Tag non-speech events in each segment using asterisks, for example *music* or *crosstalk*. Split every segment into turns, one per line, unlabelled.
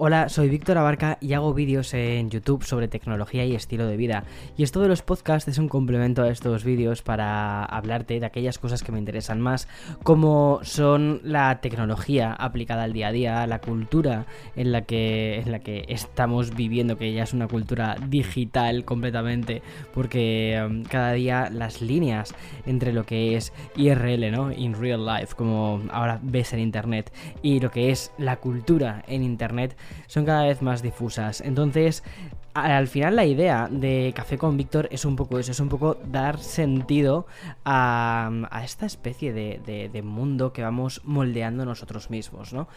Hola, soy Víctor Abarca y hago vídeos en YouTube sobre tecnología y estilo de vida. Y esto de los podcasts es un complemento a estos vídeos para hablarte de aquellas cosas que me interesan más, como son la tecnología aplicada al día a día, la cultura en la que, en la que estamos viviendo, que ya es una cultura digital completamente, porque um, cada día las líneas entre lo que es IRL, ¿no? In real life, como ahora ves en Internet, y lo que es la cultura en Internet, son cada vez más difusas. Entonces, al final la idea de Café con Víctor es un poco eso, es un poco dar sentido a, esta especie de, de mundo que vamos moldeando nosotros mismos, ¿no?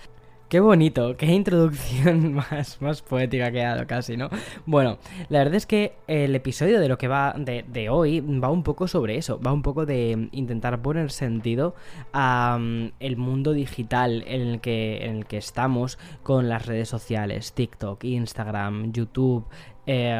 Qué bonito, qué introducción *laughs* más, más poética ha dado casi, ¿no? Bueno, la verdad es que el episodio de lo que va de, de hoy va un poco sobre eso, va un poco de intentar poner sentido a mm, el mundo digital en el que, en el que estamos con las redes sociales, TikTok, Instagram, YouTube, eh,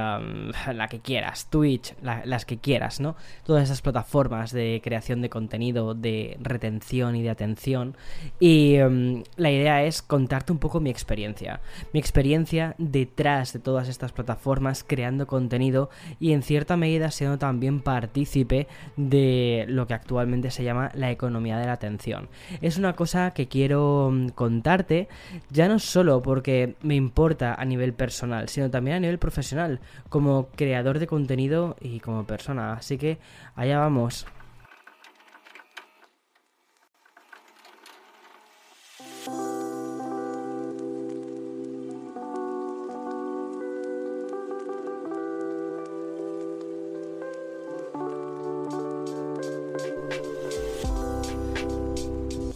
la que quieras, Twitch, las que quieras, ¿no? Todas esas plataformas de creación de contenido, de retención y de atención. Y em, la idea es contarte un poco mi experiencia. Mi experiencia detrás de todas estas plataformas creando contenido y en cierta medida siendo también partícipe de lo que actualmente se llama la economía de la atención. Es una cosa que quiero em, contarte ya no solo porque me importa a nivel personal, sino también a nivel profesional como creador de contenido y como persona. Así que allá vamos.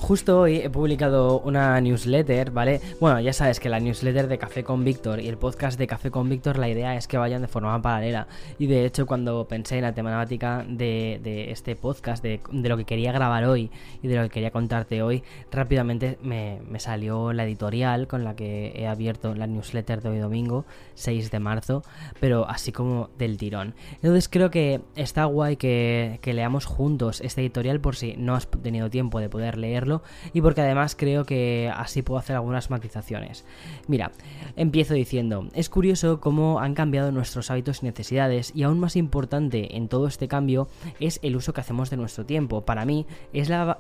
Justo hoy he publicado una newsletter, ¿vale? Bueno, ya sabes que la newsletter de Café con Víctor y el podcast de Café con Víctor, la idea es que vayan de forma paralela. Y de hecho, cuando pensé en la temática de, este podcast, de, lo que quería grabar hoy y de lo que quería contarte hoy, rápidamente me, salió la editorial con la que he abierto la newsletter de hoy domingo, 6 de marzo, pero así como del tirón. Entonces creo que está guay que, que leamos juntos esta editorial por si no has tenido tiempo de poder leerlo y porque además creo que así puedo hacer algunas matizaciones. Mira, empiezo diciendo, es curioso cómo han cambiado nuestros hábitos y necesidades y aún más importante en todo este cambio es el uso que hacemos de nuestro tiempo. Para mí es la,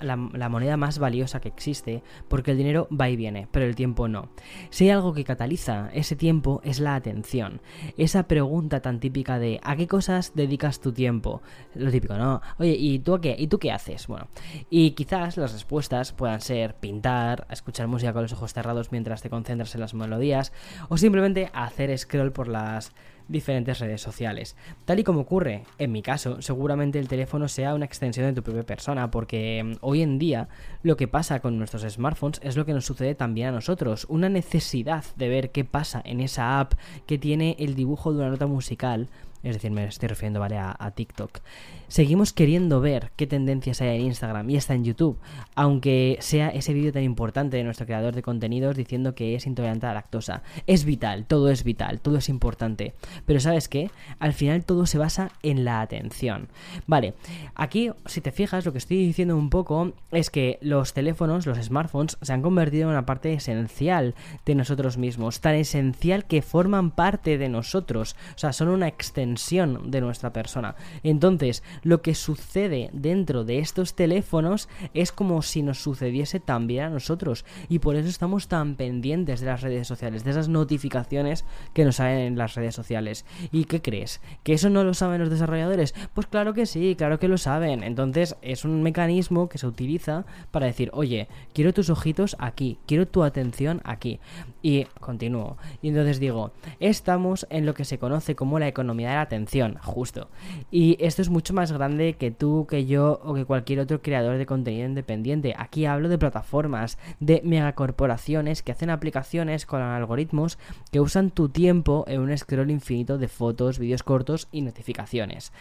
moneda más valiosa que existe porque el dinero va y viene, pero el tiempo no. Si hay algo que cataliza ese tiempo es la atención. Esa pregunta tan típica de ¿a qué cosas dedicas tu tiempo? Lo típico, ¿no? Oye, ¿y tú qué? ¿Y tú qué haces? Bueno, y quizás las respuestas puedan ser pintar, escuchar música con los ojos cerrados mientras te concentras en las melodías o simplemente hacer scroll por las diferentes redes sociales. Tal y como ocurre en mi caso, seguramente el teléfono sea una extensión de tu propia persona, porque mm, hoy en día lo que pasa con nuestros smartphones es lo que nos sucede también a nosotros, una necesidad de ver qué pasa en esa app que tiene el dibujo de una nota musical es decir, me estoy refiriendo, ¿vale? A, TikTok. Seguimos queriendo ver qué tendencias hay en Instagram y está en YouTube, aunque sea ese vídeo tan importante de nuestro creador de contenidos diciendo que es intolerante a la lactosa. Es vital, todo es vital, todo es importante. Pero ¿sabes qué? Al final todo se basa en la atención. Vale, aquí, si te fijas, lo que estoy diciendo un poco es que los teléfonos, los smartphones, se han convertido en una parte esencial de nosotros mismos, tan esencial que forman parte de nosotros. O sea, son una extensión de nuestra persona. Entonces, lo que sucede dentro de estos teléfonos es como si nos sucediese también a nosotros. Y por eso estamos tan pendientes de las redes sociales, de esas notificaciones que nos salen en las redes sociales. ¿Y qué crees? ¿Que eso no lo saben los desarrolladores? Pues claro que sí, claro que lo saben. Entonces, es un mecanismo que se utiliza para decir, oye, quiero tus ojitos aquí, quiero tu atención aquí. Y continúo. Y entonces digo, estamos en lo que se conoce como la economía de la atención, justo. Y esto es mucho más grande que tú, que yo o que cualquier otro creador de contenido independiente. Aquí hablo de plataformas, de megacorporaciones que hacen aplicaciones con algoritmos que usan tu tiempo en un scroll infinito de fotos, vídeos cortos y notificaciones.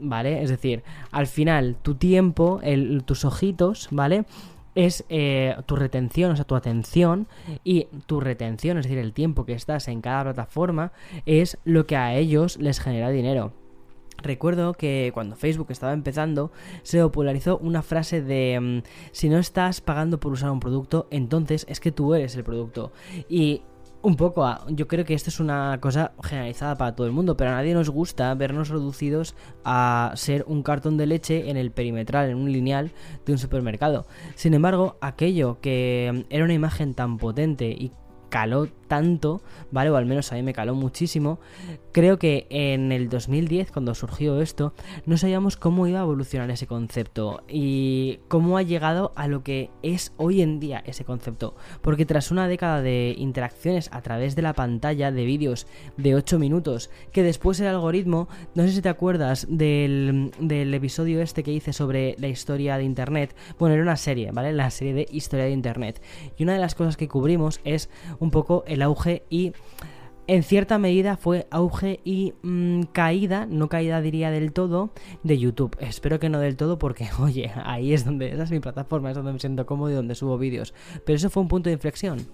¿Vale? Es decir, al final tu tiempo, tus ojitos, ¿vale? es eh, tu retención, o sea, tu atención y tu retención, es decir, el tiempo que estás en cada plataforma, es lo que a ellos les genera dinero. Recuerdo que cuando Facebook estaba empezando se popularizó una frase de mm, si no estás pagando por usar un producto, entonces es que tú eres el producto. Y un poco, yo creo que esto es una cosa generalizada para todo el mundo, pero a nadie nos gusta vernos reducidos a ser un cartón de leche en el perimetral, en un lineal de un supermercado. Sin embargo, aquello que era una imagen tan potente y caló tanto, ¿vale? O al menos a mí me caló muchísimo. Creo que en el 2010, cuando surgió esto, no sabíamos cómo iba a evolucionar ese concepto y cómo ha llegado a lo que es hoy en día ese concepto. Porque tras una década de interacciones a través de la pantalla de vídeos de 8 minutos, que después el algoritmo, no sé si te acuerdas del, del episodio este que hice sobre la historia de Internet, bueno, era una serie, ¿vale? La serie de historia de Internet. Y una de las cosas que cubrimos es un poco el auge y en cierta medida fue auge y mm, caída, no caída diría del todo, de YouTube. Espero que no del todo porque, *laughs* oye, ahí es donde, esa es mi plataforma, es donde me siento cómodo y donde subo vídeos. Pero eso fue un punto de inflexión.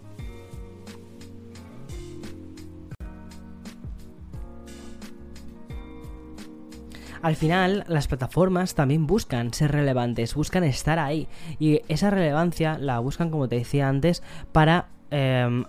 Al final, las plataformas también buscan ser relevantes, buscan estar ahí. Y esa relevancia la buscan, como te decía antes, para em,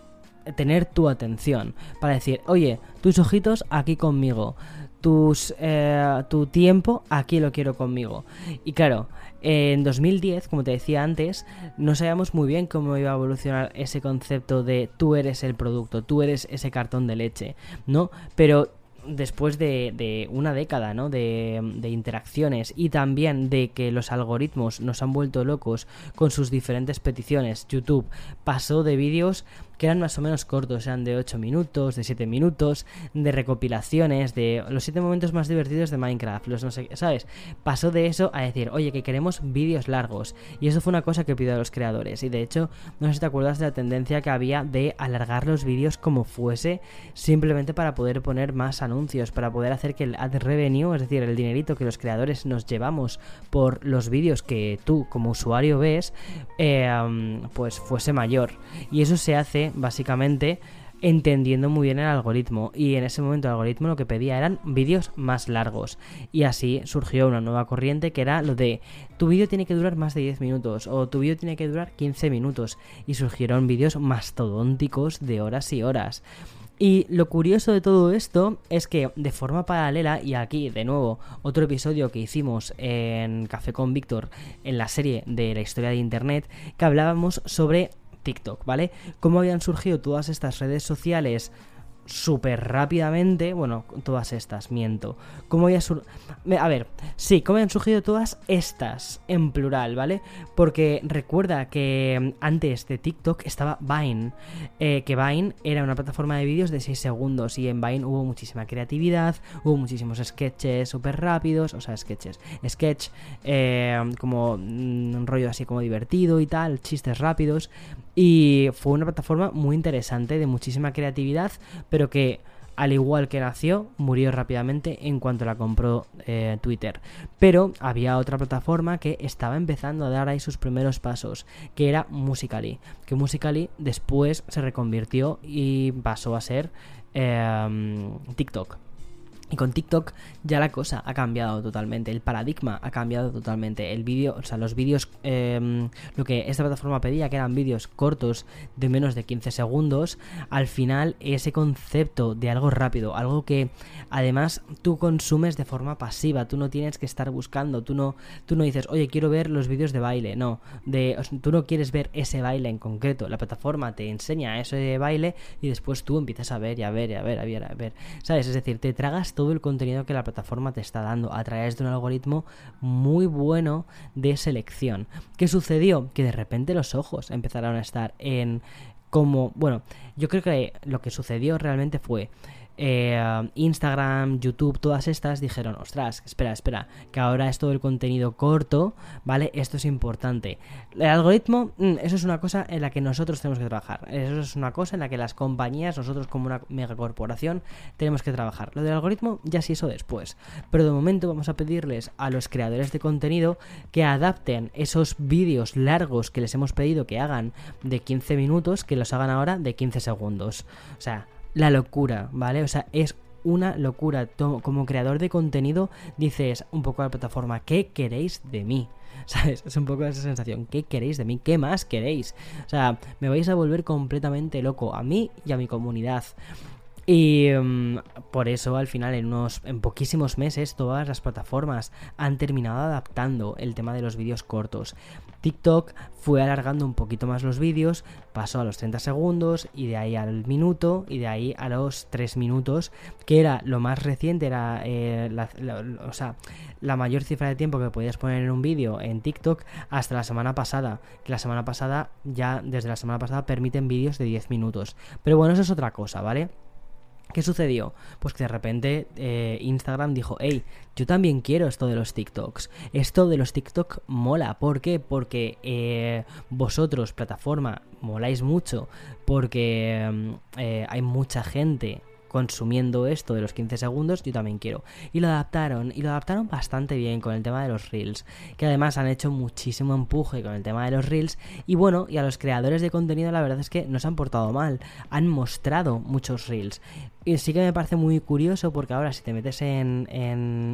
tener tu atención, para decir, oye, tus ojitos aquí conmigo, tus, eh, tu tiempo aquí lo quiero conmigo. Y claro, en 2010, como te decía antes, no sabíamos muy bien cómo iba a evolucionar ese concepto de tú eres el producto, tú eres ese cartón de leche, ¿no? Pero después de, una década ¿no? de, de, interacciones y también de que los algoritmos nos han vuelto locos con sus diferentes peticiones, YouTube pasó de vídeos que eran más o menos cortos, eran de 8 minutos, de 7 minutos, de recopilaciones, de los 7 momentos más divertidos de Minecraft, los no sé, ¿sabes? Pasó de eso a decir, oye, que queremos vídeos largos. Y eso fue una cosa que pidió a los creadores. Y de hecho, no sé si te acuerdas de la tendencia que había de alargar los vídeos como fuese, simplemente para poder poner más anuncios, para poder hacer que el ad revenue, es decir, el dinerito que los creadores nos llevamos por los vídeos que tú como usuario ves, eh, pues fuese mayor. Y eso se hace básicamente entendiendo muy bien el algoritmo. Y en ese momento el algoritmo lo que pedía eran vídeos más largos. Y así surgió una nueva corriente que era lo de tu vídeo tiene que durar más de 10 minutos o tu vídeo tiene que durar 15 minutos y surgieron vídeos mastodónticos de horas y horas. Y lo curioso de todo esto es que de forma paralela, y aquí de nuevo otro episodio que hicimos en Café con Víctor en la serie de la historia de Internet, que hablábamos sobre TikTok, ¿vale? ¿Cómo habían surgido todas estas redes sociales súper rápidamente, bueno, todas estas, miento. ¿Cómo había sur... A ver, sí, ¿cómo habían surgido todas estas en plural, ¿vale? Porque recuerda que mm, antes de TikTok estaba Vine, eh, que Vine era una plataforma de vídeos de 6 segundos y en Vine hubo muchísima creatividad, hubo muchísimos sketches súper rápidos, o sea, sketches, sketch eh, como mm, un rollo así como divertido y tal, chistes rápidos. Y fue una plataforma muy interesante, de muchísima creatividad, pero que al igual que nació, murió rápidamente en cuanto la compró eh, Twitter. Pero había otra plataforma que estaba empezando a dar ahí sus primeros pasos, que era Musically. Que Musically después se reconvirtió y pasó a ser eh, TikTok. Y con TikTok ya la cosa ha cambiado totalmente, el paradigma ha cambiado totalmente. El vídeo, o sea, los vídeos, em, lo que esta plataforma pedía, que eran vídeos cortos de menos de 15 segundos, al final ese concepto de algo rápido, algo que además tú consumes de forma pasiva, tú no tienes que estar buscando, tú no, tú no dices, oye, quiero ver los vídeos de baile, no, de, tú no quieres ver ese baile en concreto, la plataforma te enseña ese baile y después tú empiezas a ver y a ver y a ver, a ver, a ver, ¿sabes? Es decir, te tragas todo el contenido que la plataforma te está dando a través de un algoritmo muy bueno de selección. ¿Qué sucedió? Que de repente los ojos empezaron a estar en como, bueno, yo creo que lo que sucedió realmente fue eh, Instagram, YouTube, todas estas dijeron, ostras, espera, espera, que ahora es todo el contenido corto, ¿vale? Esto es importante. El algoritmo, mm, eso es una cosa en la que nosotros tenemos que trabajar. Eso es una cosa en la que las compañías, nosotros como una megacorporación, tenemos que trabajar. Lo del algoritmo ya sí eso después. Pero de momento vamos a pedirles a los creadores de contenido que adapten esos vídeos largos que les hemos pedido que hagan de 15 minutos, que los hagan ahora de 15 segundos. O sea, la locura, ¿vale? O sea, es una locura. Como creador de contenido dices un poco a la plataforma, ¿qué queréis de mí? *laughs* ¿Sabes? Es un poco esa sensación. ¿Qué queréis de mí? ¿Qué más queréis? O sea, me vais a volver completamente loco a mí y a mi comunidad. Y mm, por eso al final en unos en poquísimos meses todas las plataformas han terminado adaptando el tema de los vídeos cortos. TikTok fue alargando un poquito más los vídeos, pasó a los 30 segundos y de ahí al minuto y de ahí a los 3 minutos, que era lo más reciente, era eh, la, o sea, la mayor cifra de tiempo que podías poner en un vídeo en TikTok hasta la semana pasada, que la semana pasada ya desde la semana pasada permiten vídeos de 10 minutos. Pero bueno, eso es otra cosa, ¿vale? ¿Qué sucedió? Pues que de repente eh, Instagram dijo, hey, yo también quiero esto de los TikToks. Esto de los TikTok mola. ¿Por qué? Porque eh, vosotros, plataforma, moláis mucho. Porque mm, eh, hay mucha gente consumiendo esto de los 15 segundos, yo también quiero. Y lo adaptaron, y lo adaptaron bastante bien con el tema de los reels, que además han hecho muchísimo empuje con el tema de los reels. Y bueno, y a los creadores de contenido la verdad es que no se han portado mal, han mostrado muchos reels. Y sí que me parece muy curioso porque ahora si te metes en,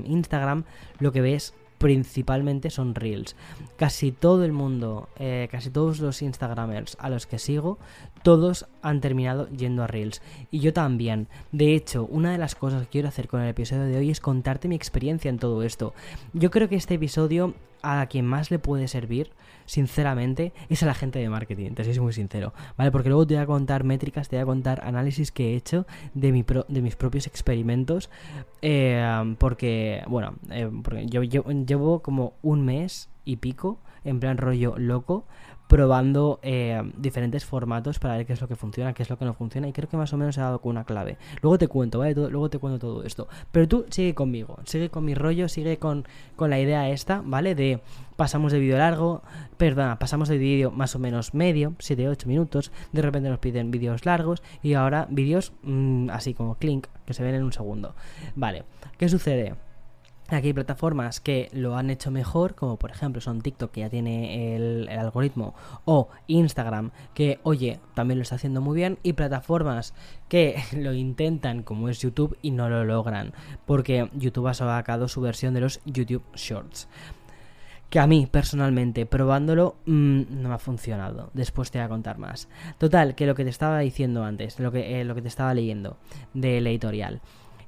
Instagram, lo que ves principalmente son reels. Casi todo el mundo, eh, casi todos los Instagramers a los que sigo, todos han terminado yendo a reels. Y yo también. De hecho, una de las cosas que quiero hacer con el episodio de hoy es contarte mi experiencia en todo esto. Yo creo que este episodio a quien más le puede servir, sinceramente, es a la gente de marketing, te soy muy sincero, ¿vale? Porque luego te voy a contar métricas, te voy a contar análisis que he hecho de, mi de mis propios experimentos, eh, porque, bueno, eh, porque yo, yo llevo como un mes y pico en plan rollo loco probando eh, diferentes formatos para ver qué es lo que funciona, qué es lo que no funciona y creo que más o menos he dado con una clave. Luego te cuento, ¿vale? luego te cuento todo esto. Pero tú sigue conmigo, sigue con mi rollo, sigue con, con la idea esta, ¿vale? De pasamos de vídeo largo, perdona, pasamos de vídeo más o menos medio, 7-8 minutos, de repente nos piden vídeos largos y ahora vídeos mm, así como clink, que se ven en un segundo. Vale, ¿qué sucede? Aquí hay plataformas que lo han hecho mejor, como por ejemplo son TikTok, que ya tiene el, algoritmo, o Instagram, que oye, también lo está haciendo muy bien, y plataformas que *laughs* lo intentan, como es YouTube, y no lo logran, porque YouTube ha sacado su versión de los YouTube Shorts. Que a mí, personalmente, probándolo, mm, no me ha funcionado. Después te voy a contar más. Total, que lo que te estaba diciendo antes, lo que, eh, lo que te estaba leyendo del editorial.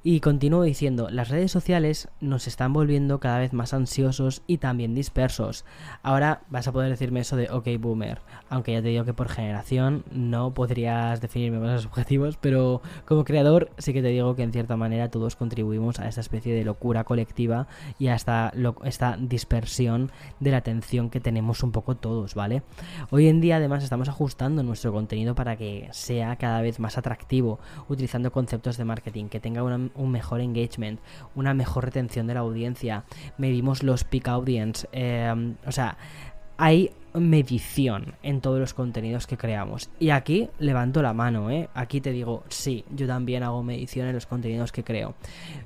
Y continúo diciendo, las redes sociales nos están volviendo cada vez más ansiosos y también dispersos. Ahora vas a poder decirme eso de ok boomer, aunque ya te digo que por generación no podrías definirme con esos objetivos, pero como creador sí que te digo que en cierta manera todos contribuimos a esta especie de locura colectiva y a esta, esta dispersión de la atención que tenemos un poco todos, ¿vale? Hoy en día además estamos ajustando nuestro contenido para que sea cada vez más atractivo, utilizando conceptos de marketing, que tenga una un mejor engagement, una mejor retención de la audiencia, medimos los peak audience, em, o sea, hay medición en todos los contenidos que creamos. Y aquí levanto la mano, ¿eh? Aquí te digo, sí, yo también hago medición en los contenidos que creo.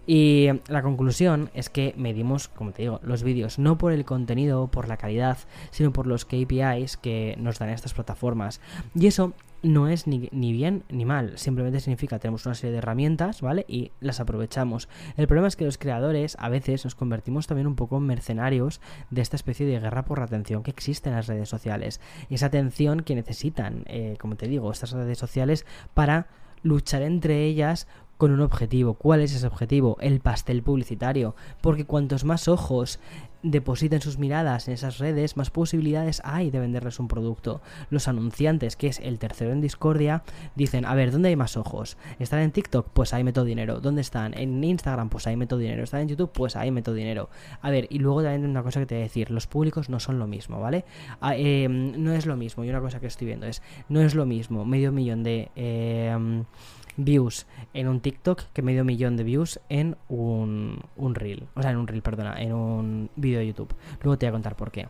Y la conclusión es que medimos, como te digo, los vídeos no por el contenido, por la calidad, sino por los KPIs que nos dan estas plataformas. Y eso no es ni, bien ni mal, simplemente significa tenemos una serie de herramientas, ¿vale? Y las aprovechamos. El problema es que los creadores a veces nos convertimos también un poco en mercenarios de esta especie de guerra por la atención que existe en las redes sociales. Y esa atención que necesitan, eh, como te digo, estas redes sociales para luchar entre ellas con un objetivo. ¿Cuál es ese objetivo? El pastel publicitario. Porque cuantos más ojos depositen sus miradas en esas redes, más posibilidades hay de venderles un producto. Los anunciantes, que es el tercero en discordia, dicen, a ver, ¿dónde hay más ojos? ¿Están en TikTok? Pues ahí meto dinero. ¿Dónde están? En Instagram? Pues ahí meto dinero. ¿Están en YouTube? Pues ahí meto dinero. A ver, y luego también una cosa que te voy a decir, los públicos no son lo mismo, ¿vale? Ah, em, no es lo mismo, y una cosa que estoy viendo es, no es lo mismo medio millón de... Em, views en un TikTok que medio millón de views en un, un reel. O sea, en un reel, perdona, en un vídeo de YouTube. Luego te voy a contar por qué.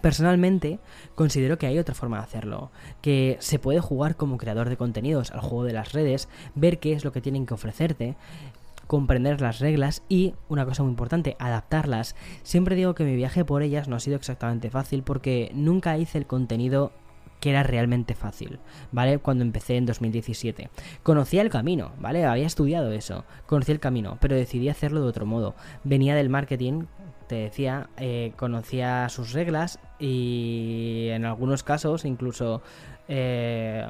Personalmente considero que hay otra forma de hacerlo, que se puede jugar como creador de contenidos al juego de las redes, ver qué es lo que tienen que ofrecerte, comprender las reglas y, una cosa muy importante, adaptarlas. Siempre digo que mi viaje por ellas no ha sido exactamente fácil porque nunca hice el contenido que era realmente fácil, ¿vale? Cuando empecé en 2017. Conocía el camino, ¿vale? Había estudiado eso, conocía el camino, pero decidí hacerlo de otro modo. Venía del marketing, te decía, eh, conocía sus reglas y en algunos casos incluso eh,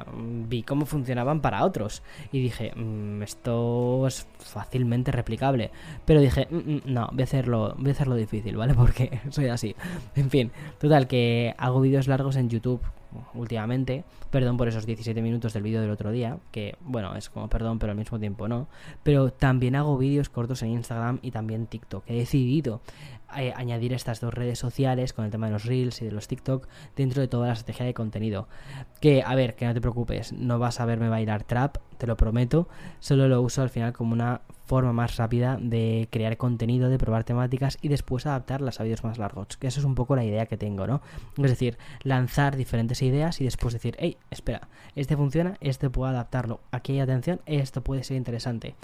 vi cómo funcionaban para otros y dije, mm, esto es fácilmente replicable. Pero dije, mm, mm, no, voy a, hacerlo, voy a hacerlo difícil, ¿vale? *laughs* Porque soy así. En fin, total, que hago vídeos largos en YouTube últimamente. Perdón por esos 17 minutos del vídeo del otro día, que bueno, es como perdón, pero al mismo tiempo no. Pero también hago vídeos cortos en Instagram y también TikTok. He decidido eh, añadir estas dos redes sociales con el tema de los Reels y de los TikTok dentro de toda la estrategia de contenido. Que, a ver, que no te preocupes, no vas a verme bailar trap, te lo prometo, solo lo uso al final como una forma más rápida de crear contenido, de probar temáticas y después adaptarlas a vídeos más largos, que eso es un poco la idea que tengo, ¿no? Es decir, lanzar diferentes ideas y después decir, hey, espera, este funciona, este puedo adaptarlo, aquí hay atención, esto puede ser interesante.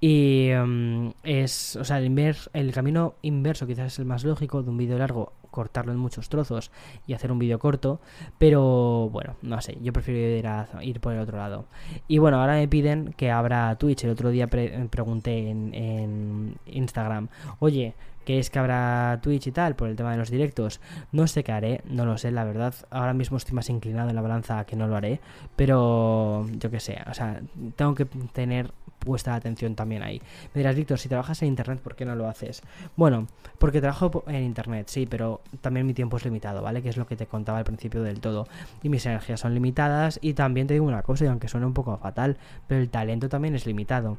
Y mm, es, o sea, el, el camino inverso quizás es el más lógico de un vídeo largo, cortarlo en muchos trozos y hacer un vídeo corto, pero bueno, no sé, yo prefiero ir, a, ir por el otro lado. Y bueno, ahora me piden que abra Twitch, el otro día pregunté en, en Instagram, oye, que es que habrá Twitch y tal por el tema de los directos. No sé qué haré, no lo sé, la verdad. Ahora mismo estoy más inclinado en la balanza que no lo haré, pero yo qué sé, o sea, tengo que tener puesta atención también ahí. Me dirás, Víctor, si trabajas en internet, ¿por qué no lo haces? Bueno, porque trabajo en internet, sí, pero también mi tiempo es limitado, ¿vale? Que es lo que te contaba al principio del todo. Y mis energías son limitadas y también te digo una cosa, y aunque suene un poco fatal, pero el talento también es limitado.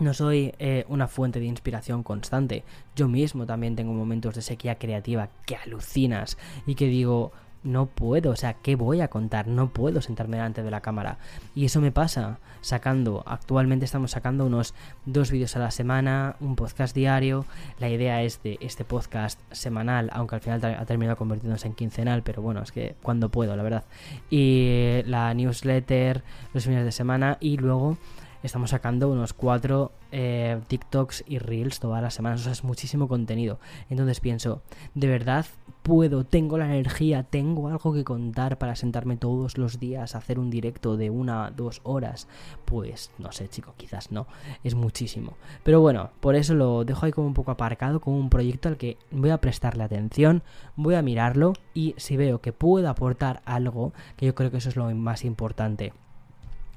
No soy eh, una fuente de inspiración constante. Yo mismo también tengo momentos de sequía creativa que alucinas y que digo, no puedo, o sea, ¿qué voy a contar? No puedo sentarme delante de la cámara. Y eso me pasa sacando, actualmente estamos sacando unos dos vídeos a la semana, un podcast diario. La idea es de este podcast semanal, aunque al final ha terminado convirtiéndose en quincenal, pero bueno, es que cuando puedo, la verdad. Y la newsletter los fines de semana y luego estamos sacando unos cuatro eh, TikToks y Reels todas las semanas. O sea, es muchísimo contenido. Entonces pienso, de verdad puedo, tengo la energía, tengo algo que contar para sentarme todos los días a hacer un directo de una, dos horas. Pues no sé, chico, quizás no. Es muchísimo. Pero bueno, por eso lo dejo ahí como un poco aparcado, como un proyecto al que voy a prestarle atención, voy a mirarlo y si veo que puedo aportar algo, que yo creo que eso es lo más importante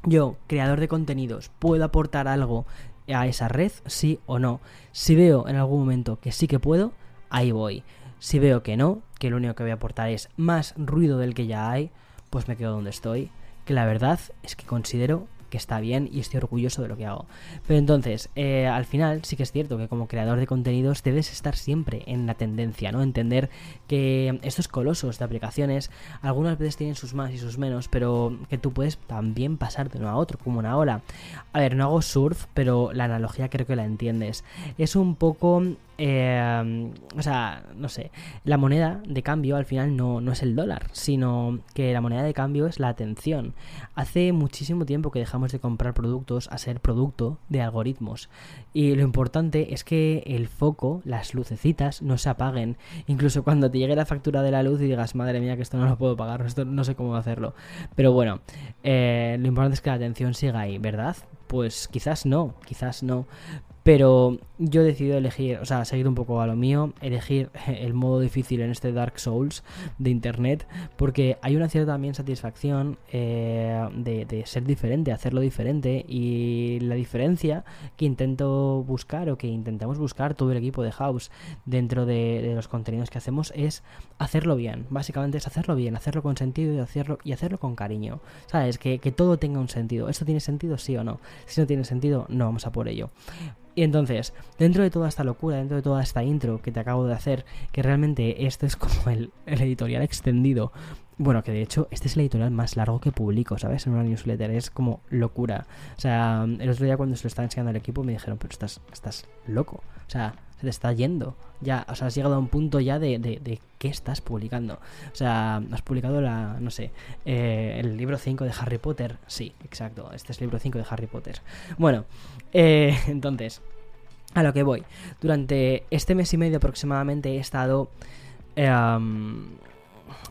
yo, creador de contenidos, puedo aportar algo a esa red, sí o no. Si veo en algún momento que sí que puedo, ahí voy. Si veo que no, que lo único que voy a aportar es más ruido del que ya hay, pues me quedo donde estoy. Que la verdad es que considero está bien y estoy orgulloso de lo que hago. Pero entonces, eh, al final sí que es cierto que como creador de contenidos debes estar siempre en la tendencia, ¿no? Entender que estos colosos de aplicaciones algunas veces tienen sus más y sus menos, pero que tú puedes también pasar de uno a otro, como una ola. A ver, no hago surf, pero la analogía creo que la entiendes. Es un poco eh, o sea, no sé, la moneda de cambio al final no, no, es el dólar, sino que la moneda de cambio es la atención. Hace muchísimo tiempo que dejamos de comprar productos a ser producto de algoritmos. Y lo importante es que el foco, las lucecitas, no se apaguen. Incluso cuando te llegue la factura de la luz y digas, madre mía, que esto no lo puedo pagar, esto no sé cómo hacerlo. Pero bueno, eh, lo importante es que la atención siga ahí, ¿verdad? Pues quizás no, quizás no. Pero yo he decidido elegir, o sea, seguir un poco a lo mío, elegir *laughs* el modo difícil en este Dark Souls de Internet, porque hay una cierta también satisfacción eh, de, ser diferente, hacerlo diferente, y la diferencia que intento buscar o que intentamos buscar todo el equipo de House dentro de, los contenidos que hacemos es hacerlo bien, básicamente es hacerlo bien, hacerlo con sentido y hacerlo, y hacerlo con cariño, ¿sabes? Que, que todo tenga un sentido. ¿Esto tiene sentido? Sí o no. Si no tiene sentido, no vamos a por ello. Y entonces, dentro de toda esta locura, dentro de toda esta intro que te acabo de hacer, que realmente este es como el, editorial extendido bueno, que de hecho este es el editorial más largo que publico, ¿sabes? En una newsletter. Es como locura. O sea, el otro día cuando se lo estaba enseñando al equipo me dijeron, pero estás, estás loco. O sea, se te está yendo. Ya, o sea, has llegado a un punto ya de, de, qué estás publicando. O sea, has publicado la, no sé, eh, el libro 5 de Harry Potter. Sí, exacto. Este es el libro 5 de Harry Potter. Bueno, eh, *laughs* entonces, a lo que voy. Durante este mes y medio aproximadamente he estado... Em,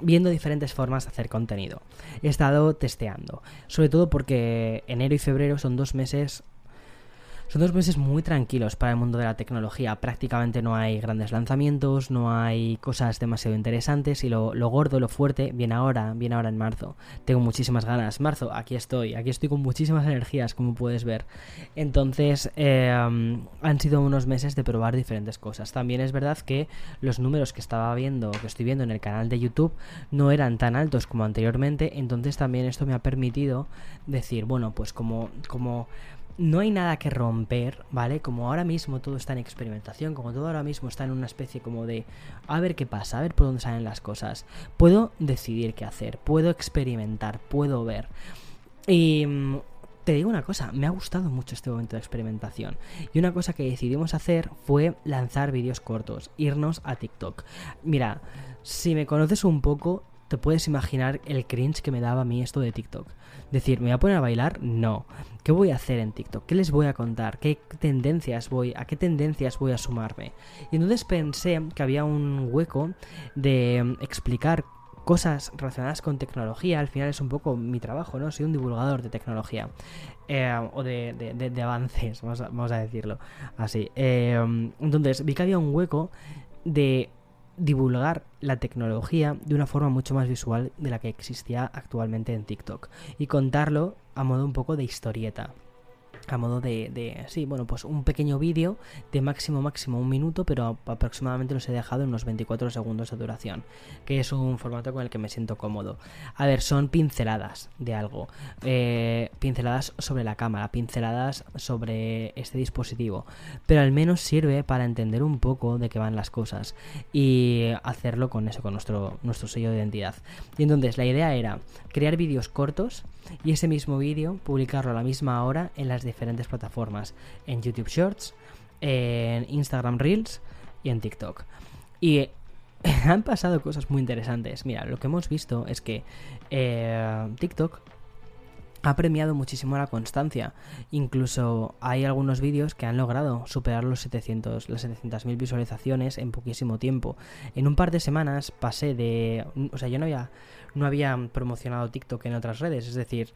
viendo diferentes formas de hacer contenido. He estado testeando, sobre todo porque enero y febrero son dos meses son dos meses muy tranquilos para el mundo de la tecnología. Prácticamente no hay grandes lanzamientos, no hay cosas demasiado interesantes y lo, gordo, lo fuerte, viene ahora, viene ahora en marzo. Tengo muchísimas ganas. Marzo, aquí estoy, aquí estoy con muchísimas energías, como puedes ver. Entonces, eh, han sido unos meses de probar diferentes cosas. También es verdad que los números que estaba viendo, que estoy viendo en el canal de YouTube, no eran tan altos como anteriormente. Entonces también esto me ha permitido decir, bueno, pues como, como no hay nada que romper, ¿vale? Como ahora mismo todo está en experimentación, como todo ahora mismo está en una especie como de a ver qué pasa, a ver por dónde salen las cosas. Puedo decidir qué hacer, puedo experimentar, puedo ver. Y mm, te digo una cosa, me ha gustado mucho este momento de experimentación. Y una cosa que decidimos hacer fue lanzar vídeos cortos, irnos a TikTok. Mira, si me conoces un poco, te puedes imaginar el cringe que me daba a mí esto de TikTok. Decir, ¿me voy a poner a bailar? No. ¿Qué voy a hacer en TikTok? ¿Qué les voy a contar? ¿Qué tendencias voy, a qué tendencias voy a sumarme? Y entonces pensé que había un hueco de explicar cosas relacionadas con tecnología. Al final es un poco mi trabajo, ¿no? Soy un divulgador de tecnología. Eh, o de, avances, vamos a, decirlo así. Eh, entonces vi que había un hueco de divulgar la tecnología de una forma mucho más visual de la que existía actualmente en TikTok y contarlo a modo un poco de historieta a modo de, de, sí, bueno, pues un pequeño vídeo de máximo, máximo un minuto, pero aproximadamente los he dejado en unos 24 segundos de duración, que es un formato con el que me siento cómodo. A ver, son pinceladas de algo, eh, pinceladas sobre la cámara, pinceladas sobre este dispositivo, pero al menos sirve para entender un poco de qué van las cosas y hacerlo con eso, con nuestro, nuestro sello de identidad. Y entonces la idea era crear vídeos cortos y ese mismo vídeo publicarlo a la misma hora en las diferentes plataformas, en YouTube Shorts, en Instagram Reels y en TikTok. Y *laughs* han pasado cosas muy interesantes. Mira, lo que hemos visto es que eh, TikTok ha premiado muchísimo la constancia. Incluso hay algunos vídeos que han logrado superar los 700, las 700.000 visualizaciones en poquísimo tiempo. En un par de semanas pasé de... O sea, yo no había, no había promocionado TikTok en otras redes. Es decir,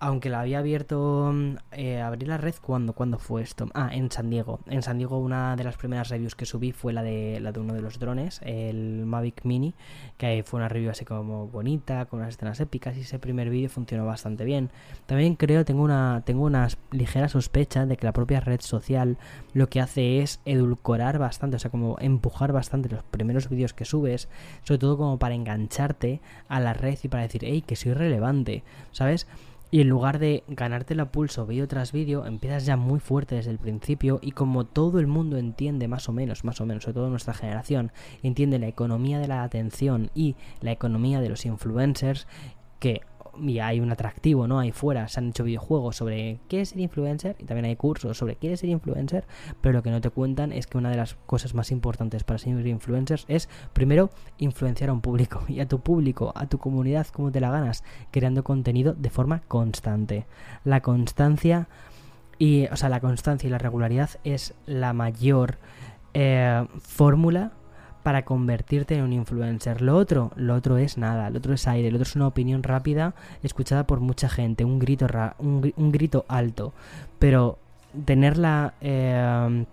aunque la había abierto, mm, eh, abrí la red cuando, cuando fue esto. Ah, en San Diego. En San Diego una de las primeras reviews que subí fue la de la de uno de los drones, el Mavic Mini, que fue una review así como bonita, con unas escenas épicas y ese primer vídeo funcionó bastante bien. También creo, tengo una, tengo una ligera sospecha de que la propia red social lo que hace es edulcorar bastante, o sea, como empujar bastante los primeros vídeos que subes, sobre todo como para engancharte a la red y para decir, hey, que soy relevante, ¿sabes? Y en lugar de ganarte la pulso vídeo tras vídeo, empiezas ya muy fuerte desde el principio y como todo el mundo entiende más o menos, más o menos, sobre todo nuestra generación, entiende la economía de la atención y la economía de los influencers, que y hay un atractivo, ¿no? Ahí fuera se han hecho videojuegos sobre qué es ser influencer y también hay cursos sobre qué es ser influencer, pero lo que no te cuentan es que una de las cosas más importantes para ser influencers es primero influenciar a un público *laughs* y a tu público, a tu comunidad como te la ganas, creando contenido de forma constante. La constancia y, o sea, la constancia y la regularidad es la mayor eh, fórmula para convertirte en un influencer. Lo otro, lo otro es nada, lo otro es aire, lo otro es una opinión rápida escuchada por mucha gente, un grito, un, grito alto, pero tener la... Eh,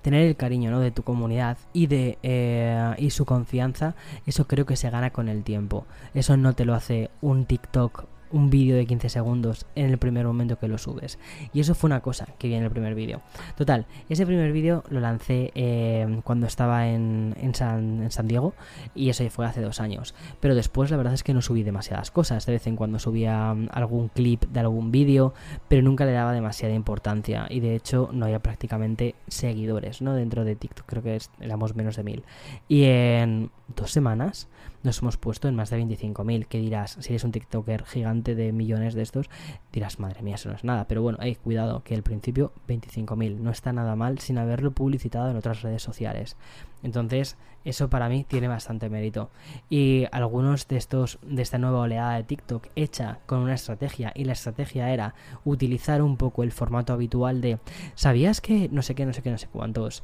tener el cariño ¿no? de tu comunidad y de eh, y su confianza eso creo que se gana con el tiempo eso no te lo hace un TikTok un vídeo de 15 segundos en el primer momento que lo subes. Y eso fue una cosa que vi en el primer vídeo. Total, ese primer vídeo lo lancé eh, cuando estaba en, en, San, Diego y eso fue hace dos años. Pero después la verdad es que no subí demasiadas cosas. De vez en cuando subía mm, algún clip de algún vídeo, pero nunca le daba demasiada importancia. Y de hecho no había prácticamente seguidores ¿no? dentro de TikTok. Creo que éramos menos de mil. Y en dos semanas nos hemos puesto en más de 25.000. ¿Qué dirás? Si eres un TikToker gigante de millones de estos, dirás, madre mía, eso no es nada. Pero bueno, hay cuidado, que el principio 25.000 no está nada mal sin haberlo publicitado en otras redes sociales. Entonces, eso para mí tiene bastante mérito. Y algunos de estos, de esta nueva oleada de TikTok hecha con una estrategia, y la estrategia era utilizar un poco el formato habitual de, ¿sabías que no sé qué, no sé qué, no sé cuántos?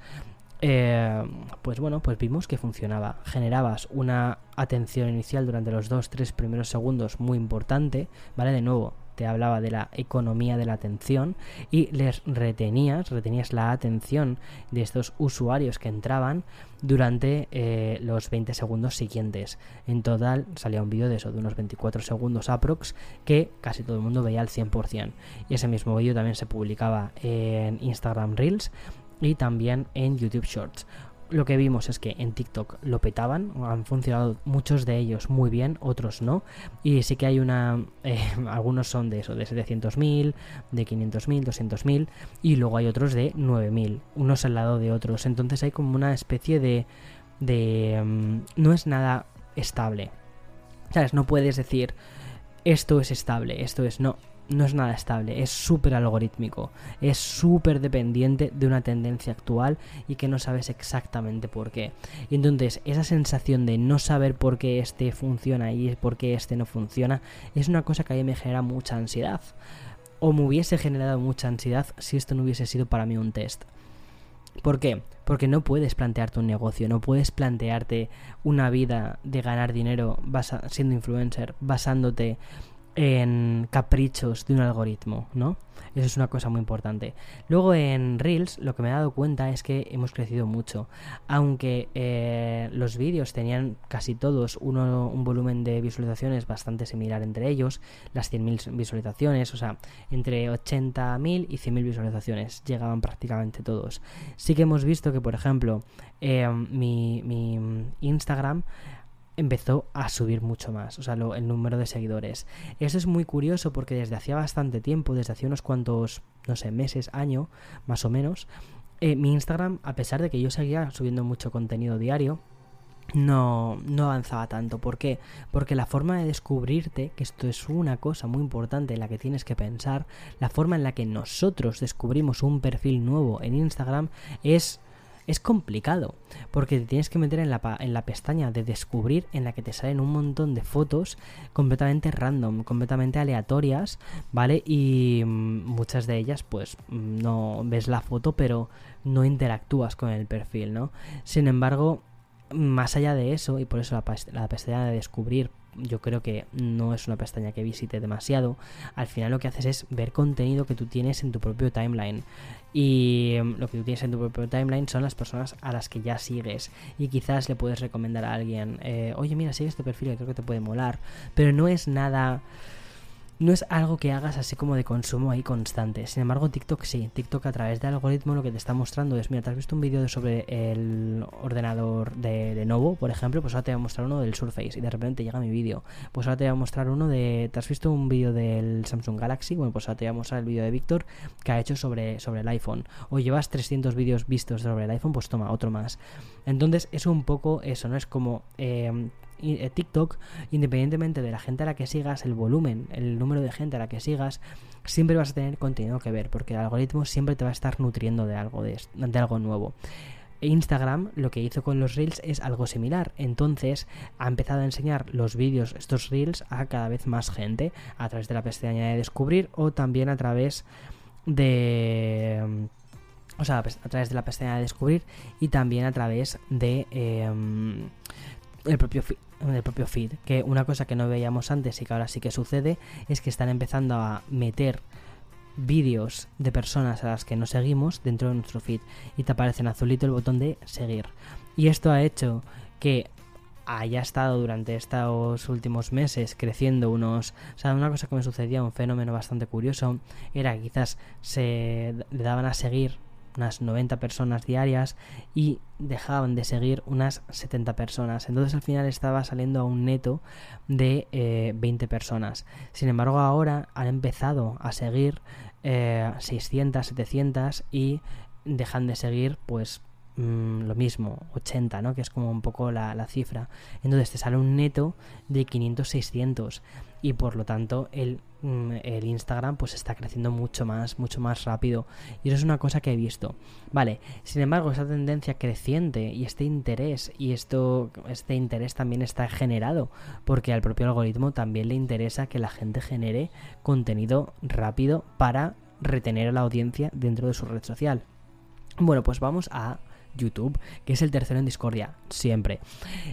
Eh, pues bueno, pues vimos que funcionaba. Generabas una atención inicial durante los 2-3 primeros segundos muy importante, ¿vale? De nuevo, te hablaba de la economía de la atención y les retenías, retenías la atención de estos usuarios que entraban durante eh, los 20 segundos siguientes. En total salía un vídeo de eso, de unos 24 segundos aprox, que casi todo el mundo veía al 100%. Y ese mismo vídeo también se publicaba en Instagram Reels y también en YouTube Shorts. Lo que vimos es que en TikTok lo petaban, han funcionado muchos de ellos muy bien, otros no, y sí que hay una, eh, *laughs* algunos son de eso, de 700.000, de 500.000, 200.000, y luego hay otros de 9.000, unos al lado de otros, entonces hay como una especie de, de, mm, no es nada estable, ¿sabes? No puedes decir, esto es estable, esto es no, no es nada estable, es súper algorítmico, es súper dependiente de una tendencia actual y que no sabes exactamente por qué. Y entonces esa sensación de no saber por qué este funciona y por qué este no funciona es una cosa que a mí me genera mucha ansiedad. O me hubiese generado mucha ansiedad si esto no hubiese sido para mí un test. ¿Por qué? Porque no puedes plantearte un negocio, no puedes plantearte una vida de ganar dinero siendo influencer, basándote en caprichos de un algoritmo, ¿no? Eso es una cosa muy importante. Luego en Reels lo que me he dado cuenta es que hemos crecido mucho. Aunque eh, los vídeos tenían casi todos uno, un volumen de visualizaciones bastante similar entre ellos, las 100.000 visualizaciones, o sea, entre 80.000 y 100.000 visualizaciones llegaban prácticamente todos. Sí que hemos visto que, por ejemplo, eh, mi, mi Instagram empezó a subir mucho más, o sea, el número de seguidores. Eso es muy curioso porque desde hacía bastante tiempo, desde hace unos cuantos, no sé, meses, año, más o menos, eh, mi Instagram, a pesar de que yo seguía subiendo mucho contenido diario, no, no avanzaba tanto. ¿Por qué? Porque la forma de descubrirte, que esto es una cosa muy importante en la que tienes que pensar, la forma en la que nosotros descubrimos un perfil nuevo en Instagram es es complicado, porque te tienes que meter en la, en la pestaña de descubrir en la que te salen un montón de fotos completamente random, completamente aleatorias, ¿vale? Y mm, muchas de ellas pues mm, no ves la foto, pero no interactúas con el perfil, ¿no? Sin embargo, más allá de eso, y por eso la, la pestaña de descubrir yo creo que no es una pestaña que visite demasiado. Al final lo que haces es ver contenido que tú tienes en tu propio timeline. Y em, lo que tú tienes en tu propio timeline son las personas a las que ya sigues. Y quizás le puedes recomendar a alguien, eh, oye mira, sigue este perfil, creo que te puede molar. Pero no es nada no es algo que hagas así como de consumo ahí constante. Sin embargo, TikTok sí. TikTok a través del algoritmo lo que te está mostrando es, mira, te has visto un vídeo sobre el ordenador de Lenovo, por ejemplo, pues ahora te voy a mostrar uno del Surface y de repente llega mi vídeo. Pues ahora te voy a mostrar uno de, ¿te has visto un vídeo del Samsung Galaxy? Bueno, pues ahora te voy a mostrar el vídeo de Víctor que ha hecho sobre, sobre el iPhone. O llevas 300 vídeos vistos sobre el iPhone, pues toma, otro más. Entonces es un poco eso, ¿no? Es como... Eh, TikTok, independientemente de la gente a la que sigas, el volumen, el número de gente a la que sigas, siempre vas a tener contenido que ver, porque el algoritmo siempre te va a estar nutriendo de algo, de, algo nuevo. Instagram lo que hizo con los reels es algo similar. Entonces ha empezado a enseñar los vídeos, estos reels, a cada vez más gente a través de la pestaña de descubrir o también a través de... O sea, a través de la pestaña de descubrir y también a través de em, el propio en el propio feed. Que una cosa que no veíamos antes y que ahora sí que sucede es que están empezando a meter vídeos de personas a las que no seguimos dentro de nuestro feed y te aparece en azulito el botón de seguir. Y esto ha hecho que haya estado durante estos últimos meses creciendo unos... O sea, una cosa que me sucedía, un fenómeno bastante curioso, era que quizás se le daban a seguir unas 90 personas diarias y dejaban de seguir unas 70 personas. Entonces al final estaba saliendo a un neto de 20 eh, personas. Sin embargo ahora han empezado a seguir 600, eh, 700 y dejan de seguir pues mm, lo mismo, 80, ¿no? Que es como un poco la, la, cifra. Entonces te sale un neto de 500, 600 y por lo tanto el, mm, el, Instagram pues está creciendo mucho más, mucho más rápido y eso es una cosa que he visto. Vale, sin embargo, esa tendencia creciente y este interés y esto este interés también está generado porque al propio algoritmo también le interesa que la gente genere contenido rápido para retener a la audiencia dentro de su red social. Bueno, pues vamos a YouTube, que es el tercero en discordia, siempre.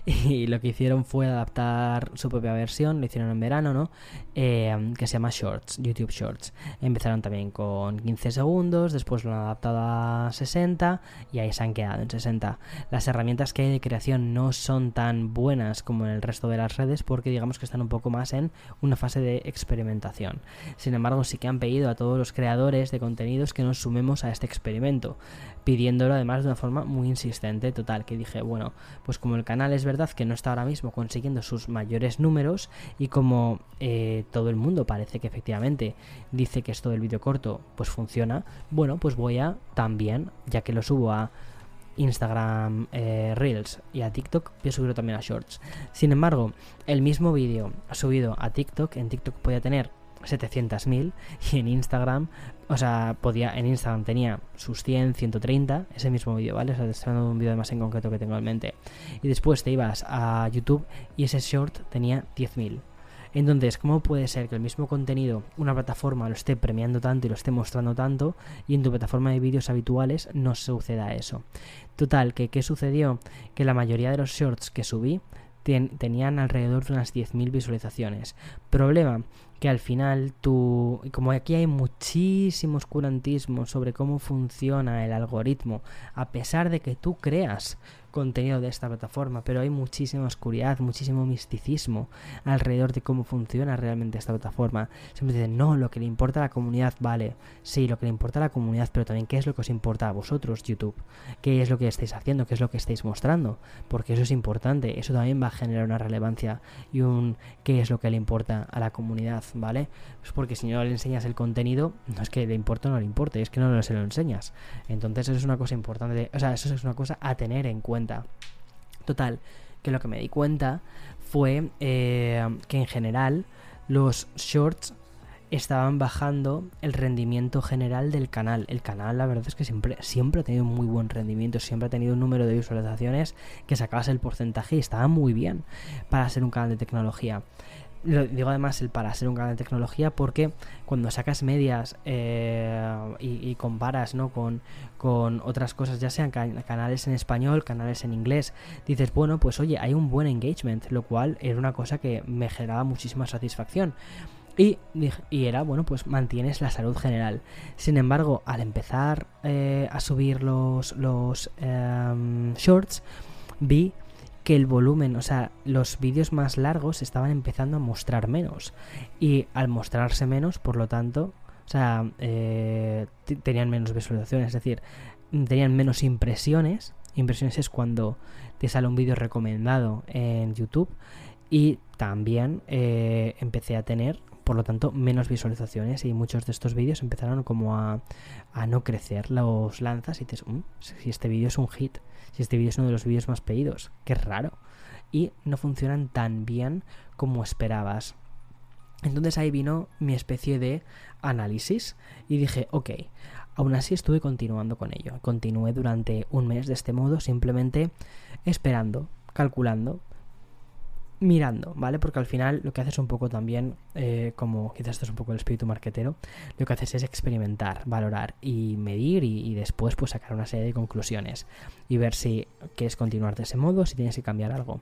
*laughs* Y lo que hicieron fue adaptar su propia versión, lo hicieron en verano, ¿no? Eh, que se llama Shorts, YouTube Shorts. Empezaron también con 15 segundos, después lo han adaptado a 60 y ahí se han quedado en 60. Las herramientas que hay de creación no son tan buenas como en el resto de las redes porque digamos que están un poco más en una fase de experimentación. Sin embargo, sí que han pedido a todos los creadores de contenidos que nos sumemos a este experimento, pidiéndolo además de una forma muy insistente, total, que dije, bueno, pues como el canal es verdad que no está ahora mismo consiguiendo sus mayores números y como eh, todo el mundo parece que efectivamente dice que esto del vídeo corto pues funciona, bueno, pues voy a también, ya que lo subo a Instagram eh, Reels y a TikTok, voy a subirlo también a Shorts. Sin embargo, el mismo vídeo subido a TikTok, en TikTok podía tener 700.000 y en Instagram, o sea, podía, en Instagram tenía sus 100, 130, ese mismo vídeo, ¿vale? O sea, estoy hablando de un vídeo más en concreto que tengo en mente. Y después te ibas a YouTube y ese short tenía 10.000. Entonces, ¿cómo puede ser que el mismo contenido, una plataforma lo esté premiando tanto y lo esté mostrando tanto y en tu plataforma de vídeos habituales no suceda eso? Total, que ¿qué sucedió? Que la mayoría de los shorts que subí tenían alrededor de unas 10.000 visualizaciones. Problema, que al final tú, como aquí hay muchísimo oscurantismo sobre cómo funciona el algoritmo, a pesar de que tú creas contenido de esta plataforma, pero hay muchísima oscuridad, muchísimo misticismo alrededor de cómo funciona realmente esta plataforma. Siempre dicen, no, lo que le importa a la comunidad, vale, sí, lo que le importa a la comunidad, pero también qué es lo que os importa a vosotros, YouTube, qué es lo que estáis haciendo, qué es lo que estáis mostrando, porque eso es importante, eso también va a generar una relevancia y un qué es lo que le importa a la comunidad, ¿vale? Pues porque si no le enseñas el contenido, no es que le importe o no le importe, es que no se lo enseñas. Entonces eso es una cosa importante, o sea, eso es una cosa a tener en cuenta Total, que lo que me di cuenta fue eh, que en general los shorts estaban bajando el rendimiento general del canal. El canal, la verdad es que siempre, siempre ha tenido muy buen rendimiento, siempre ha tenido un número de visualizaciones que sacabas el porcentaje y estaba muy bien para ser un canal de tecnología. Lo digo además el para ser un canal de tecnología porque cuando sacas medias eh, y, comparas ¿no? con, con otras cosas, ya sean canales en español, canales en inglés, dices, bueno, pues oye, hay un buen engagement, lo cual era una cosa que me generaba muchísima satisfacción. Y, y, era, bueno, pues mantienes la salud general. Sin embargo, al empezar eh, a subir los, los em, shorts, vi que el volumen, o sea, los vídeos más largos estaban empezando a mostrar menos. Y al mostrarse menos, por lo tanto, o sea, eh, tenían menos visualizaciones, es decir, tenían menos impresiones. Impresiones es cuando te sale un vídeo recomendado en YouTube. Y también eh, empecé a tener, por lo tanto, menos visualizaciones. Y muchos de estos vídeos empezaron como a, a no crecer. Los lanzas y dices, mm, si este vídeo es un hit si este vídeo es uno de los vídeos más pedidos. Qué raro. Y no funcionan tan bien como esperabas. Entonces ahí vino mi especie de análisis y dije, ok, aún así estuve continuando con ello. Continué durante un mes de este modo, simplemente esperando, calculando, mirando, ¿vale? Porque al final lo que haces un poco también, eh, como quizás esto es un poco el espíritu marquetero, lo que haces es experimentar, valorar y medir y, después pues sacar una serie de conclusiones y ver si quieres continuar de ese modo, si tienes que cambiar algo.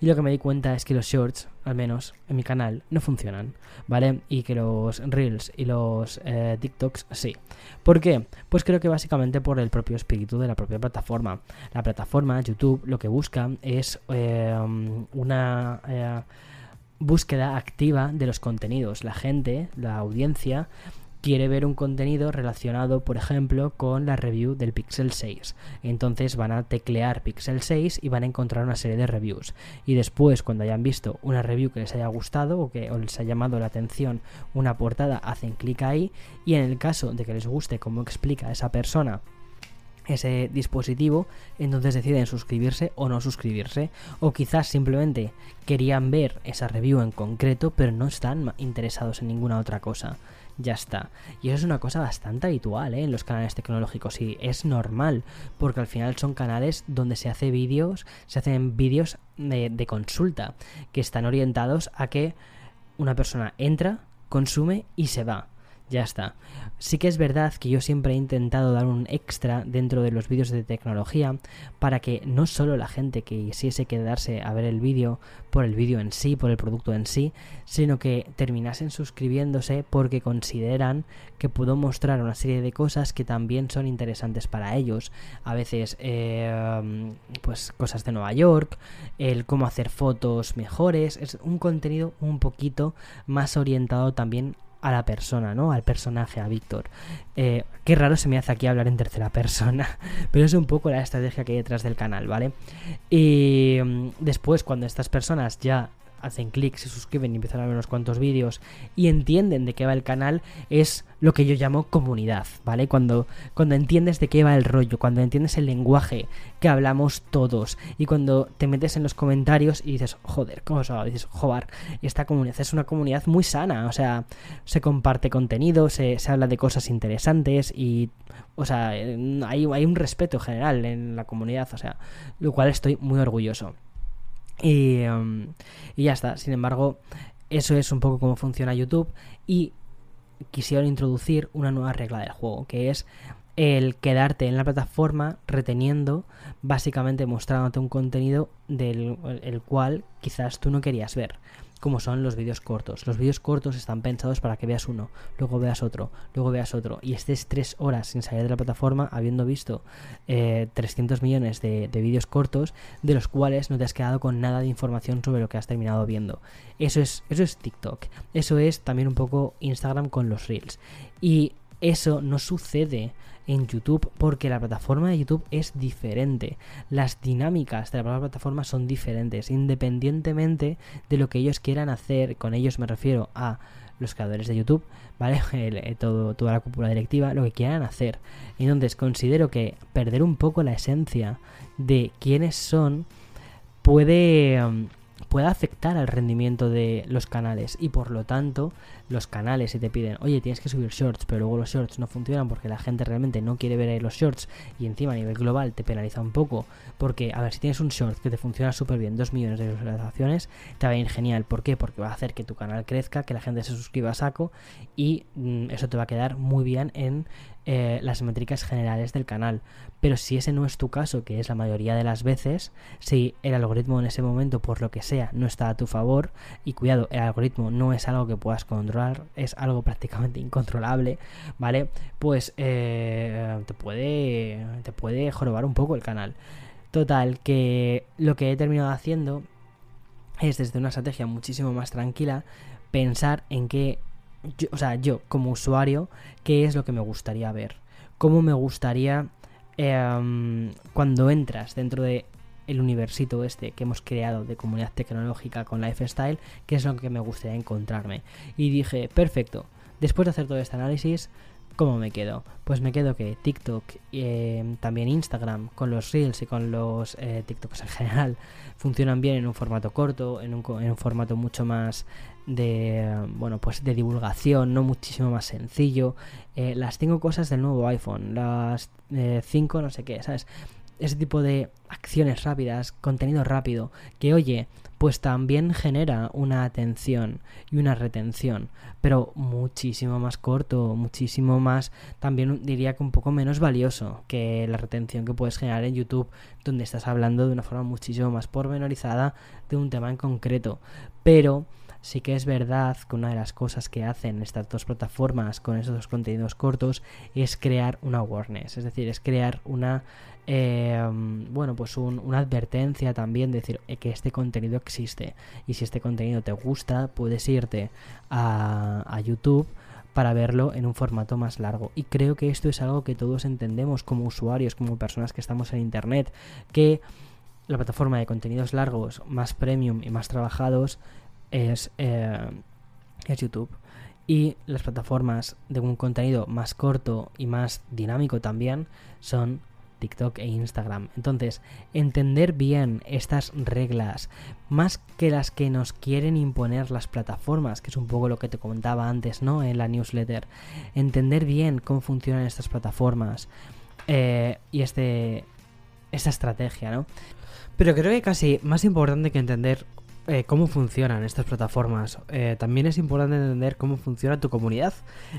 Y lo que me di cuenta es que los shorts, al menos en mi canal, no funcionan, ¿vale? Y que los reels y los eh, TikToks sí. ¿Por qué? Pues creo que básicamente por el propio espíritu de la propia plataforma. La plataforma, YouTube, lo que busca es eh, una... Eh, búsqueda activa de los contenidos. La gente, la audiencia, quiere ver un contenido relacionado, por ejemplo, con la review del Pixel 6. Entonces van a teclear Pixel 6 y van a encontrar una serie de reviews. Y después, cuando hayan visto una review que les haya gustado o que les haya llamado la atención una portada, hacen clic ahí. Y en el caso de que les guste cómo explica esa persona ese dispositivo, entonces deciden suscribirse o no suscribirse. O quizás simplemente querían ver esa review en concreto, pero no están interesados en ninguna otra cosa ya está. Y eso es una cosa bastante habitual ¿eh? en los canales tecnológicos y es normal, porque al final son canales donde se hace vídeos, se hacen vídeos de, de consulta, que están orientados a que una persona entra, consume y se va. Ya está. Sí que es verdad que yo siempre he intentado dar un extra dentro de los vídeos de tecnología para que no solo la gente que quisiese quedarse a ver el vídeo por el vídeo en sí, por el producto en sí, sino que terminasen suscribiéndose porque consideran que puedo mostrar una serie de cosas que también son interesantes para ellos. A veces, eh, pues cosas de Nueva York, el cómo hacer fotos mejores, es un contenido un poquito más orientado también a la persona, ¿no? Al personaje, a Víctor. Eh, qué raro se me hace aquí hablar en tercera persona, *laughs* pero es un poco la estrategia que hay detrás del canal, ¿vale? Y mm, después, cuando estas personas ya hacen clic, se suscriben y empiezan a ver unos cuantos vídeos y entienden de qué va el canal, es lo que yo llamo comunidad, ¿vale? Cuando, cuando entiendes de qué va el rollo, cuando entiendes el lenguaje que hablamos todos y cuando te metes en los comentarios y dices, joder, ¿cómo se dices, joder, esta comunidad es una comunidad muy sana, o sea, se comparte contenido, se, se habla de cosas interesantes y, o sea, hay, hay un respeto general en la comunidad, o sea, lo cual estoy muy orgulloso. Em, y, ya está. Sin embargo, eso es un poco cómo funciona YouTube. Y quisieron introducir una nueva regla del juego, que es el quedarte en la plataforma reteniendo, básicamente mostrándote un contenido del el cual quizás tú no querías ver como son los vídeos cortos. Los vídeos cortos están pensados para que veas uno, luego veas otro, luego veas otro, y estés tres horas sin salir de la plataforma habiendo visto 300 eh, millones de, de vídeos cortos, de los cuales no te has quedado con nada de información sobre lo que has terminado viendo. Eso es, eso es TikTok. Eso es también un poco Instagram con los Reels. Y eso no sucede en YouTube porque la plataforma de YouTube es diferente. Las dinámicas de la plataforma son diferentes, independientemente de lo que ellos quieran hacer. Con ellos me refiero a los creadores de YouTube, ¿vale? *laughs* Eh, toda la cúpula directiva, lo que quieran hacer. Entonces considero que perder un poco la esencia de quiénes son puede... Um, puede afectar al rendimiento de los canales y por lo tanto los canales si te piden oye tienes que subir shorts pero luego los shorts no funcionan porque la gente realmente no quiere ver los shorts y encima a nivel global te penaliza un poco porque a ver si tienes un short que te funciona súper bien 2 millones de visualizaciones te va a ir genial ¿por qué? porque va a hacer que tu canal crezca que la gente se suscriba a saco y mm, eso te va a quedar muy bien en eh, las métricas generales del canal. Pero si ese no es tu caso, que es la mayoría de las veces, si el algoritmo en ese momento, por lo que sea, no está a tu favor, y cuidado, el algoritmo no es algo que puedas controlar, es algo prácticamente incontrolable, ¿vale? Pues eh, te puede. te puede jorobar un poco el canal. Total, que lo que he terminado haciendo es desde una estrategia muchísimo más tranquila pensar en qué o sea, yo como usuario, qué es lo que me gustaría ver. Cómo me gustaría em, cuando entras dentro de el universito este que hemos creado de comunidad tecnológica con Lifestyle, qué es lo que me gustaría encontrarme. Y dije, perfecto, después de hacer todo este análisis, ¿Cómo me quedo? Pues me quedo que TikTok, eh, también Instagram, con los Reels y con los eh, TikToks en general, funcionan bien en un formato corto, en un, en un formato mucho más de bueno pues de divulgación no muchísimo más sencillo eh, las cinco cosas del nuevo iPhone las eh, cinco no sé qué sabes ese tipo de acciones rápidas contenido rápido que oye pues también genera una atención y una retención pero muchísimo más corto muchísimo más también diría que un poco menos valioso que la retención que puedes generar en YouTube donde estás hablando de una forma muchísimo más pormenorizada de un tema en concreto. Pero sí que es verdad que una de las cosas que hacen estas dos plataformas con esos dos contenidos cortos es crear una awareness, es decir, es crear una eh, bueno, pues una advertencia también, decir eh, que este contenido existe y si este contenido te gusta, puedes irte a YouTube para verlo en un formato más largo. Y creo que esto es algo que todos entendemos como usuarios, como personas que estamos en Internet, que la plataforma de contenidos largos, más premium y más trabajados, es, eh, es YouTube. Y las plataformas de un contenido más corto y más dinámico también son TikTok e Instagram. Entonces, entender bien estas reglas, más que las que nos quieren imponer las plataformas, que es un poco lo que te comentaba antes, ¿no? En la newsletter. Entender bien cómo funcionan estas plataformas eh, y este, esta estrategia, ¿no? Pero creo que casi más importante que entender eh, cómo funcionan estas plataformas. Eh, también es importante entender cómo funciona tu comunidad.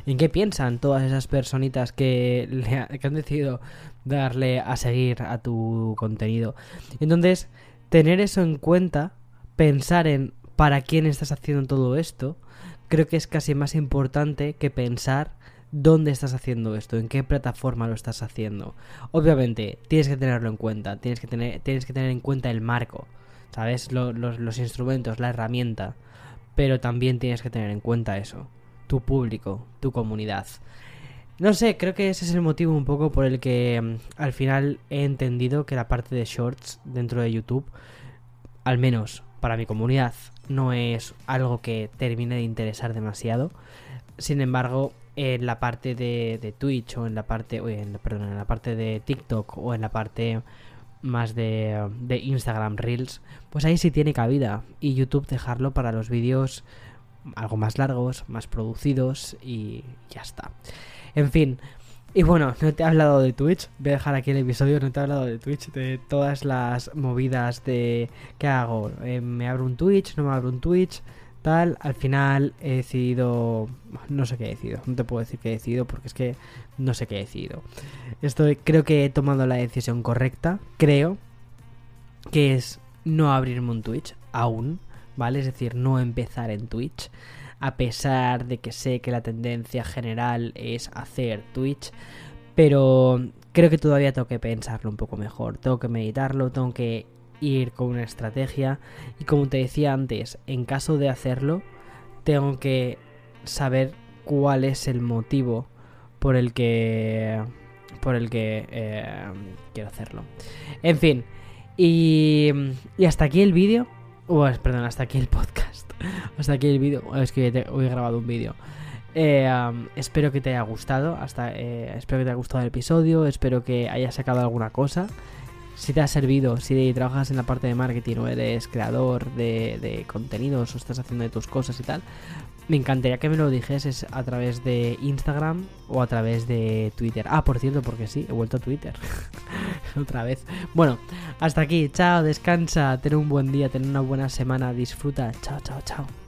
En qué piensan todas esas personitas que, que han decidido darle a seguir a tu contenido. Entonces, tener eso en cuenta, pensar en para quién estás haciendo todo esto, creo que es casi más importante que pensar dónde estás haciendo esto, en qué plataforma lo estás haciendo. Obviamente, tienes que tenerlo en cuenta, tienes que tener, tienes que tener en cuenta el marco, ¿sabes? Los, los instrumentos, la herramienta, pero también tienes que tener en cuenta eso, tu público, tu comunidad. No sé, creo que ese es el motivo un poco por el que mm, al final he entendido que la parte de shorts dentro de YouTube, al menos para mi comunidad, no es algo que termine de interesar demasiado. Sin embargo, en la parte de, Twitch o en la parte, perdón, en la parte de TikTok o en la parte más de, de Instagram Reels, pues ahí sí tiene cabida. Y YouTube dejarlo para los vídeos algo más largos, más producidos y ya está. En fin, y bueno, no te he hablado de Twitch, voy a dejar aquí el episodio, no te he hablado de Twitch, de todas las movidas de qué hago, eh, me abro un Twitch, no me abro un Twitch, tal, al final he decidido, no sé qué he decidido, no te puedo decir qué he decidido porque es que no sé qué he decidido. Estoy, creo que he tomado la decisión correcta, creo que es no abrirme un Twitch aún, ¿vale? Es decir, no empezar en Twitch, a pesar de que sé que la tendencia general es hacer Twitch, pero creo que todavía tengo que pensarlo un poco mejor, tengo que meditarlo, tengo que ir con una estrategia y como te decía antes, en caso de hacerlo, tengo que saber cuál es el motivo por el que por el que eh, quiero hacerlo. En fin, y, hasta aquí el vídeo. perdón, hasta aquí el podcast. *laughs* hasta aquí el vídeo. Es que he grabado un vídeo. Eh, espero que te haya gustado. Hasta, eh, espero que te haya gustado el episodio. Espero que hayas sacado alguna cosa si te ha servido, si trabajas en la parte de marketing o eres creador de, contenidos o estás haciendo de tus cosas y tal, me encantaría que me lo dijeses a través de Instagram o a través de Twitter. Ah, por cierto, porque sí, he vuelto a Twitter. *laughs* Otra vez. Bueno, hasta aquí. Chao, descansa, ten un buen día, ten una buena semana, disfruta. Chao, chao, chao.